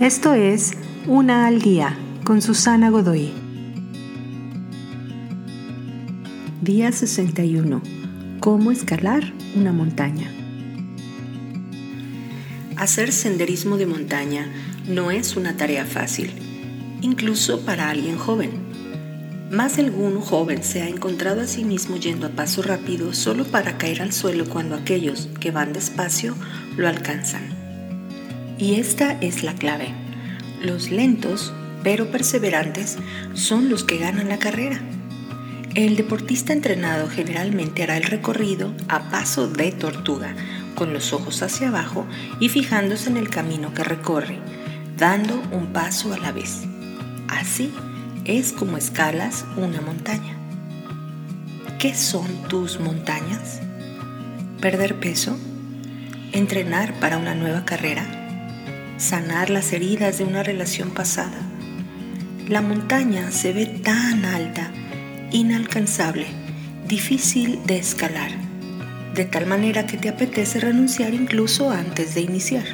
Esto es Una al Día con Susana Godoy. Día 61. ¿Cómo escalar una montaña? Hacer senderismo de montaña no es una tarea fácil, incluso para alguien joven. Más de algún joven se ha encontrado a sí mismo yendo a paso rápido solo para caer al suelo cuando aquellos que van despacio lo alcanzan. Y esta es la clave. Los lentos, pero perseverantes, son los que ganan la carrera. El deportista entrenado generalmente hará el recorrido a paso de tortuga, con los ojos hacia abajo y fijándose en el camino que recorre, dando un paso a la vez. Así es como escalas una montaña. ¿Qué son tus montañas? ¿Perder peso? ¿Entrenar para una nueva carrera? Sanar las heridas de una relación pasada. La montaña se ve tan alta, inalcanzable, difícil de escalar, de tal manera que te apetece renunciar incluso antes de iniciar.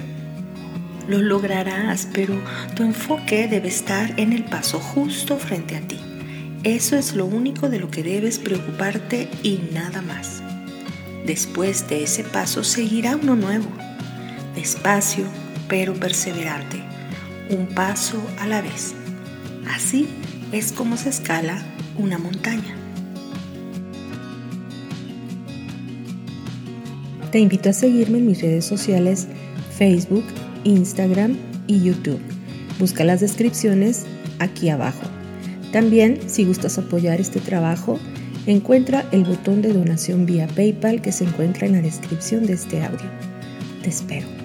Lo lograrás, pero tu enfoque debe estar en el paso justo frente a ti. Eso es lo único de lo que debes preocuparte y nada más. Después de ese paso seguirá uno nuevo, despacio, pero perseverante, un paso a la vez. Así es como se escala una montaña. Te invito a seguirme en mis redes sociales Facebook, Instagram y YouTube. Busca las descripciones aquí abajo. También, si gustas apoyar este trabajo, encuentra el botón de donación vía PayPal que se encuentra en la descripción de este audio. Te espero.